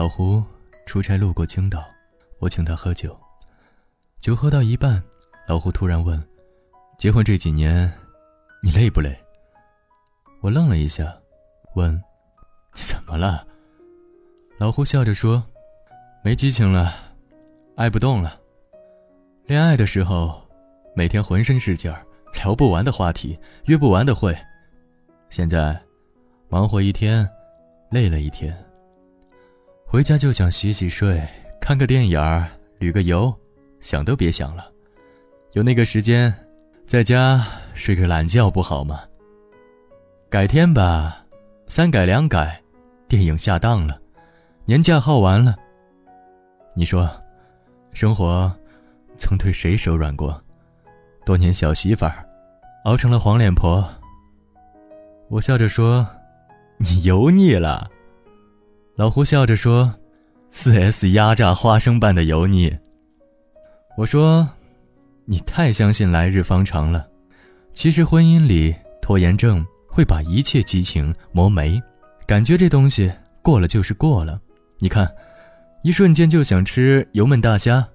老胡出差路过青岛，我请他喝酒。酒喝到一半，老胡突然问：“结婚这几年，你累不累？”我愣了一下，问：“你怎么了？”老胡笑着说：“没激情了，爱不动了。恋爱的时候，每天浑身是劲儿，聊不完的话题，约不完的会。现在，忙活一天，累了一天。回家就想洗洗睡，看个电影儿，旅个游。”想都别想了，有那个时间，在家睡个懒觉不好吗？改天吧，三改两改，电影下档了，年假耗完了。你说，生活曾对谁手软过？多年小媳妇儿，熬成了黄脸婆。我笑着说：“你油腻了。”老胡笑着说：“四 S 压榨花生般的油腻。”我说：“你太相信来日方长了。其实婚姻里拖延症会把一切激情磨没，感觉这东西过了就是过了。你看，一瞬间就想吃油焖大虾，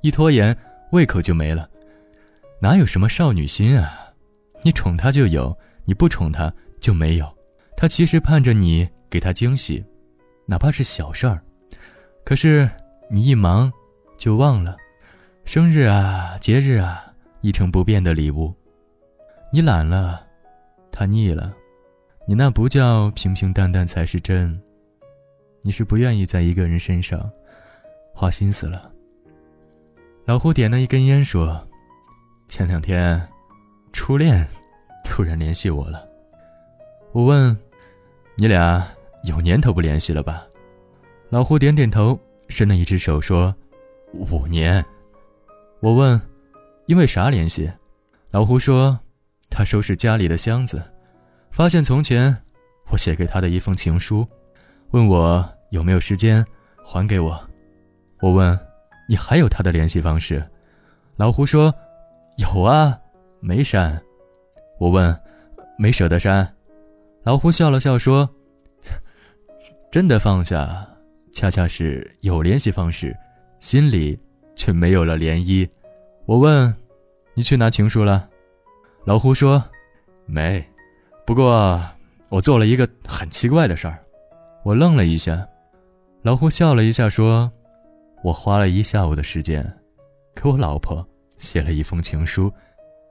一拖延胃口就没了。哪有什么少女心啊？你宠她就有，你不宠她就没有。她其实盼着你给她惊喜，哪怕是小事儿。可是你一忙，就忘了。”生日啊，节日啊，一成不变的礼物。你懒了，他腻了，你那不叫平平淡淡才是真。你是不愿意在一个人身上花心思了。老胡点了一根烟说：“前两天，初恋突然联系我了。我问，你俩有年头不联系了吧？”老胡点点头，伸了一只手说：“五年。”我问：“因为啥联系？”老胡说：“他收拾家里的箱子，发现从前我写给他的一封情书，问我有没有时间还给我。”我问：“你还有他的联系方式？”老胡说：“有啊，没删。”我问：“没舍得删？”老胡笑了笑说：“真的放下，恰恰是有联系方式，心里……”却没有了涟漪。我问：“你去拿情书了？”老胡说：“没。不过我做了一个很奇怪的事儿。”我愣了一下。老胡笑了一下说：“我花了一下午的时间，给我老婆写了一封情书。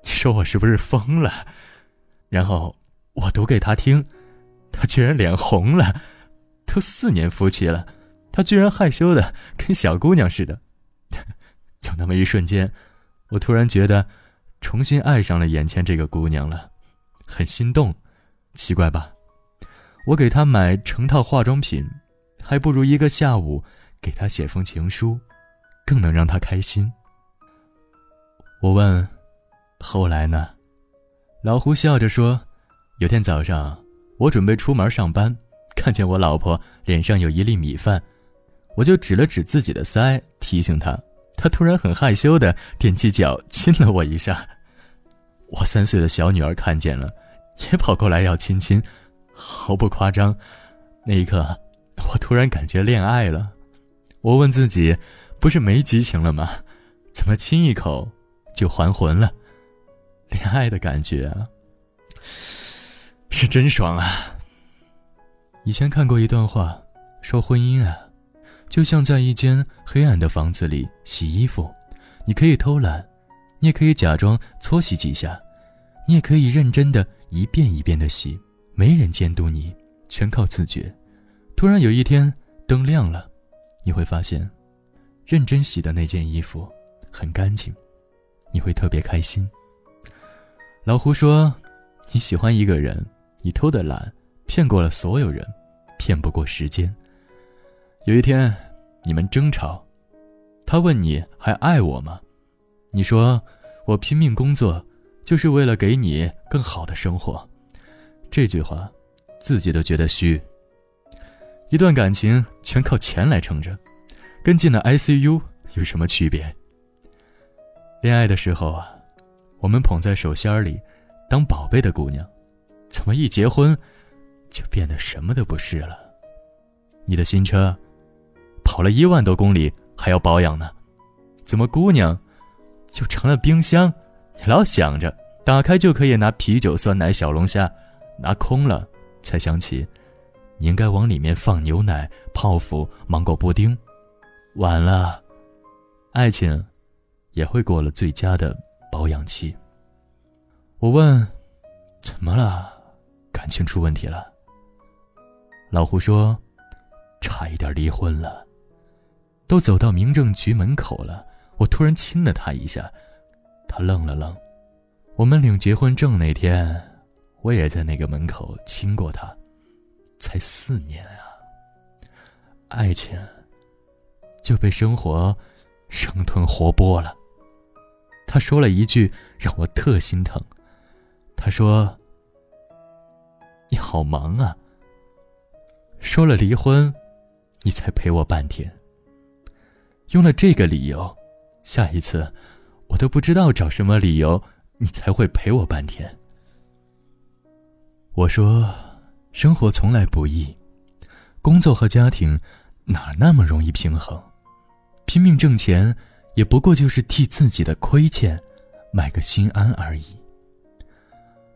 你说我是不是疯了？然后我读给他听，他居然脸红了。都四年夫妻了，他居然害羞的跟小姑娘似的。”有那么一瞬间，我突然觉得重新爱上了眼前这个姑娘了，很心动。奇怪吧？我给她买成套化妆品，还不如一个下午给她写封情书，更能让她开心。我问：“后来呢？”老胡笑着说：“有天早上，我准备出门上班，看见我老婆脸上有一粒米饭，我就指了指自己的腮，提醒她。”她突然很害羞的踮起脚亲了我一下，我三岁的小女儿看见了，也跑过来要亲亲，毫不夸张。那一刻，我突然感觉恋爱了。我问自己，不是没激情了吗？怎么亲一口就还魂了？恋爱的感觉啊，是真爽啊！以前看过一段话，说婚姻啊。就像在一间黑暗的房子里洗衣服，你可以偷懒，你也可以假装搓洗几下，你也可以认真的一遍一遍的洗，没人监督你，全靠自觉。突然有一天灯亮了，你会发现，认真洗的那件衣服很干净，你会特别开心。老胡说：“你喜欢一个人，你偷的懒，骗过了所有人，骗不过时间。”有一天，你们争吵，他问你还爱我吗？你说我拼命工作，就是为了给你更好的生活。这句话，自己都觉得虚。一段感情全靠钱来撑着，跟进了 ICU 有什么区别？恋爱的时候啊，我们捧在手心里，当宝贝的姑娘，怎么一结婚，就变得什么都不是了？你的新车。跑了一万多公里还要保养呢，怎么姑娘就成了冰箱？你老想着打开就可以拿啤酒、酸奶、小龙虾，拿空了才想起，你应该往里面放牛奶、泡芙、芒果布丁。晚了，爱情也会过了最佳的保养期。我问：“怎么了？感情出问题了？”老胡说：“差一点离婚了，都走到民政局门口了。”我突然亲了他一下，他愣了愣。我们领结婚证那天，我也在那个门口亲过他。才四年啊，爱情。就被生活生吞活剥了。他说了一句让我特心疼，他说：“你好忙啊。”说了离婚，你才陪我半天。用了这个理由，下一次我都不知道找什么理由，你才会陪我半天。我说：“生活从来不易，工作和家庭哪那么容易平衡？”拼命挣钱，也不过就是替自己的亏欠买个心安而已。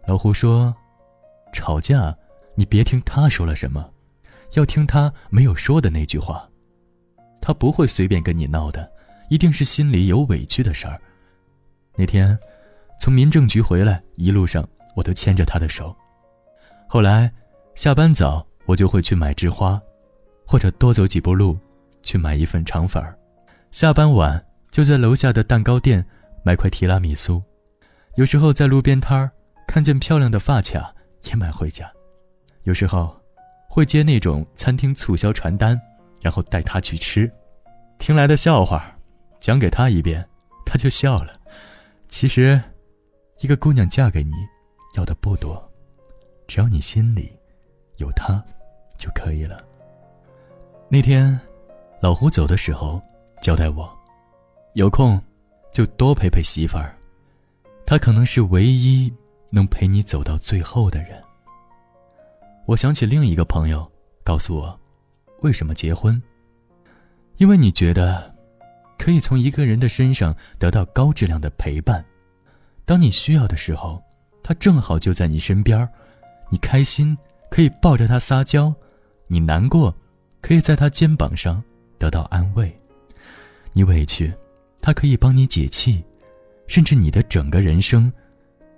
老胡说：“吵架，你别听他说了什么，要听他没有说的那句话。他不会随便跟你闹的，一定是心里有委屈的事儿。”那天，从民政局回来，一路上我都牵着他的手。后来，下班早，我就会去买枝花，或者多走几步路，去买一份肠粉儿。下班晚就在楼下的蛋糕店买块提拉米苏，有时候在路边摊儿看见漂亮的发卡也买回家，有时候会接那种餐厅促销传单，然后带他去吃，听来的笑话讲给他一遍，他就笑了。其实，一个姑娘嫁给你，要的不多，只要你心里有她就可以了。那天，老胡走的时候。交代我，有空就多陪陪媳妇儿，她可能是唯一能陪你走到最后的人。我想起另一个朋友告诉我，为什么结婚？因为你觉得可以从一个人的身上得到高质量的陪伴，当你需要的时候，他正好就在你身边你开心可以抱着他撒娇，你难过可以在他肩膀上得到安慰。你委屈，他可以帮你解气，甚至你的整个人生，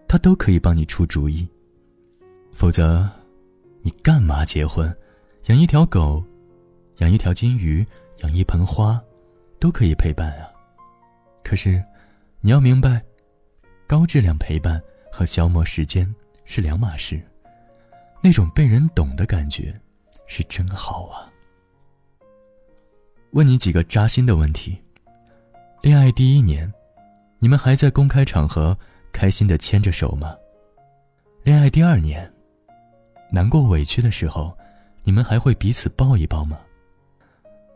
他都可以帮你出主意。否则，你干嘛结婚？养一条狗，养一条金鱼，养一盆花，都可以陪伴啊。可是，你要明白，高质量陪伴和消磨时间是两码事。那种被人懂的感觉，是真好啊。问你几个扎心的问题：恋爱第一年，你们还在公开场合开心的牵着手吗？恋爱第二年，难过委屈的时候，你们还会彼此抱一抱吗？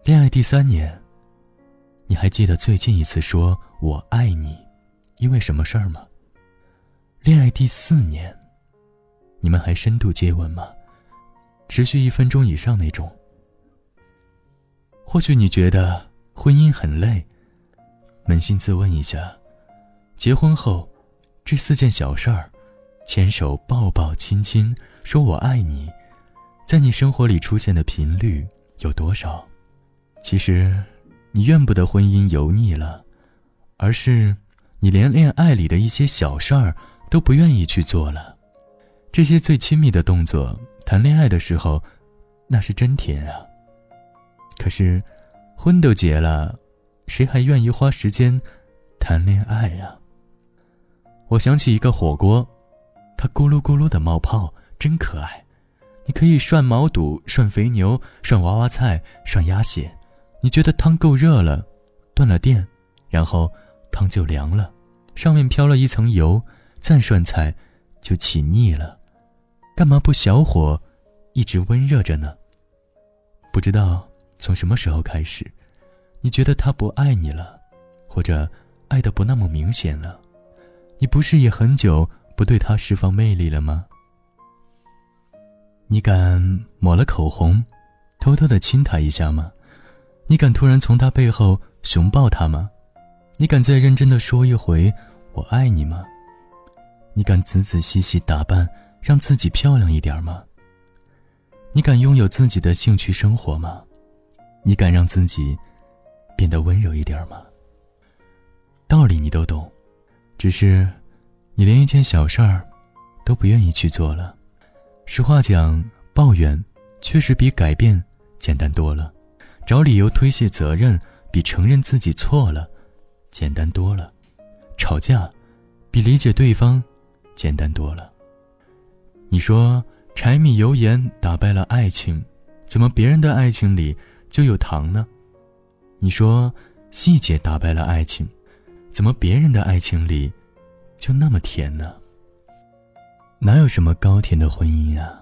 恋爱第三年，你还记得最近一次说我爱你，因为什么事儿吗？恋爱第四年，你们还深度接吻吗？持续一分钟以上那种？或许你觉得婚姻很累，扪心自问一下，结婚后这四件小事儿——牵手、抱抱、亲亲、说我爱你，在你生活里出现的频率有多少？其实，你怨不得婚姻油腻了，而是你连恋爱里的一些小事儿都不愿意去做了。这些最亲密的动作，谈恋爱的时候，那是真甜啊。可是，婚都结了，谁还愿意花时间谈恋爱呀？我想起一个火锅，它咕噜咕噜的冒泡，真可爱。你可以涮毛肚、涮肥牛、涮娃娃菜、涮鸭血。你觉得汤够热了，断了电，然后汤就凉了，上面飘了一层油，再涮菜就起腻了。干嘛不小火，一直温热着呢？不知道。从什么时候开始，你觉得他不爱你了，或者爱的不那么明显了？你不是也很久不对他释放魅力了吗？你敢抹了口红，偷偷的亲他一下吗？你敢突然从他背后熊抱他吗？你敢再认真的说一回“我爱你”吗？你敢仔仔细细打扮，让自己漂亮一点吗？你敢拥有自己的兴趣生活吗？你敢让自己变得温柔一点吗？道理你都懂，只是你连一件小事儿都不愿意去做了。实话讲，抱怨确实比改变简单多了。找理由推卸责任，比承认自己错了简单多了；吵架，比理解对方简单多了。你说柴米油盐打败了爱情，怎么别人的爱情里就有糖呢？你说细节打败了爱情，怎么别人的爱情里就那么甜呢？哪有什么高甜的婚姻啊？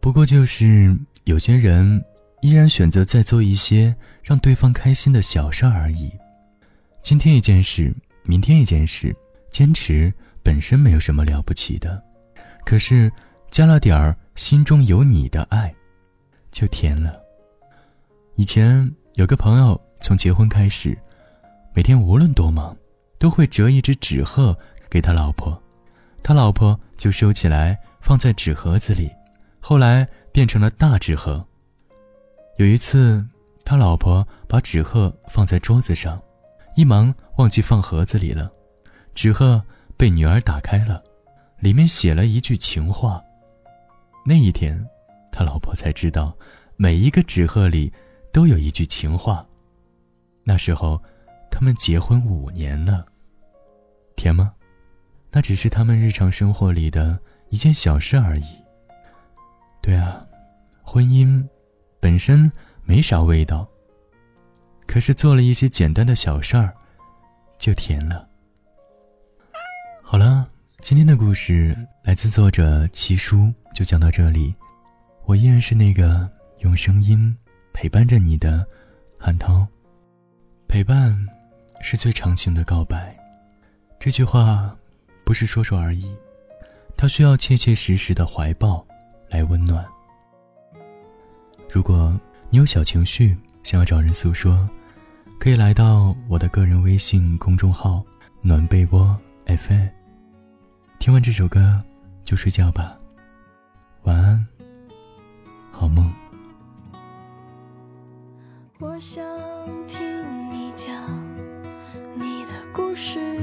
不过就是有些人。依然选择在做一些让对方开心的小事而已。今天一件事，明天一件事，坚持本身没有什么了不起的，可是加了点儿心中有你的爱，就甜了。以前有个朋友从结婚开始，每天无论多忙，都会折一只纸鹤给他老婆，他老婆就收起来放在纸盒子里，后来变成了大纸盒。有一次，他老婆把纸鹤放在桌子上，一忙忘记放盒子里了。纸鹤被女儿打开了，里面写了一句情话。那一天，他老婆才知道，每一个纸鹤里都有一句情话。那时候，他们结婚五年了。甜吗？那只是他们日常生活里的一件小事而已。对啊，婚姻。本身没啥味道，可是做了一些简单的小事儿，就甜了。好了，今天的故事来自作者齐叔，就讲到这里。我依然是那个用声音陪伴着你的韩涛。陪伴是最长情的告白，这句话不是说说而已，它需要切切实实的怀抱来温暖。如果你有小情绪想要找人诉说，可以来到我的个人微信公众号“暖被窝 FM”。听完这首歌就睡觉吧，晚安，好梦。我想听你讲你的故事。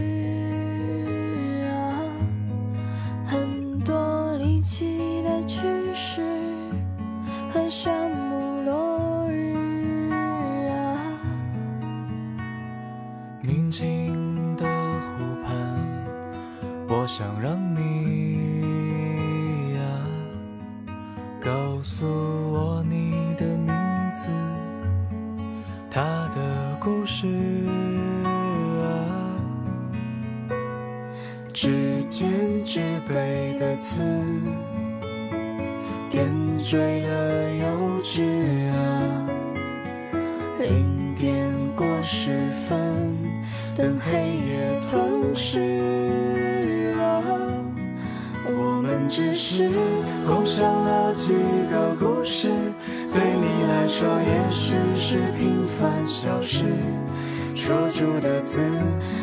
时间纸背的词，点缀了幼稚啊，零点过十分，等黑夜吞噬啊。我们。只是共享了几个故事，对你来说也许是平凡小事。说出的字，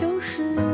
就是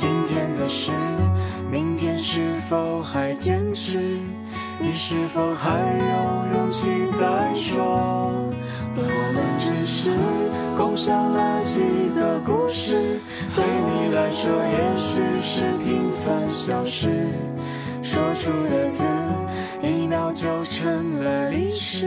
今天的事，明天是否还坚持？你是否还有勇气再说？我们只是共享了几个故事，对你来说也许是平凡小事。说出的字，一秒就成了历史。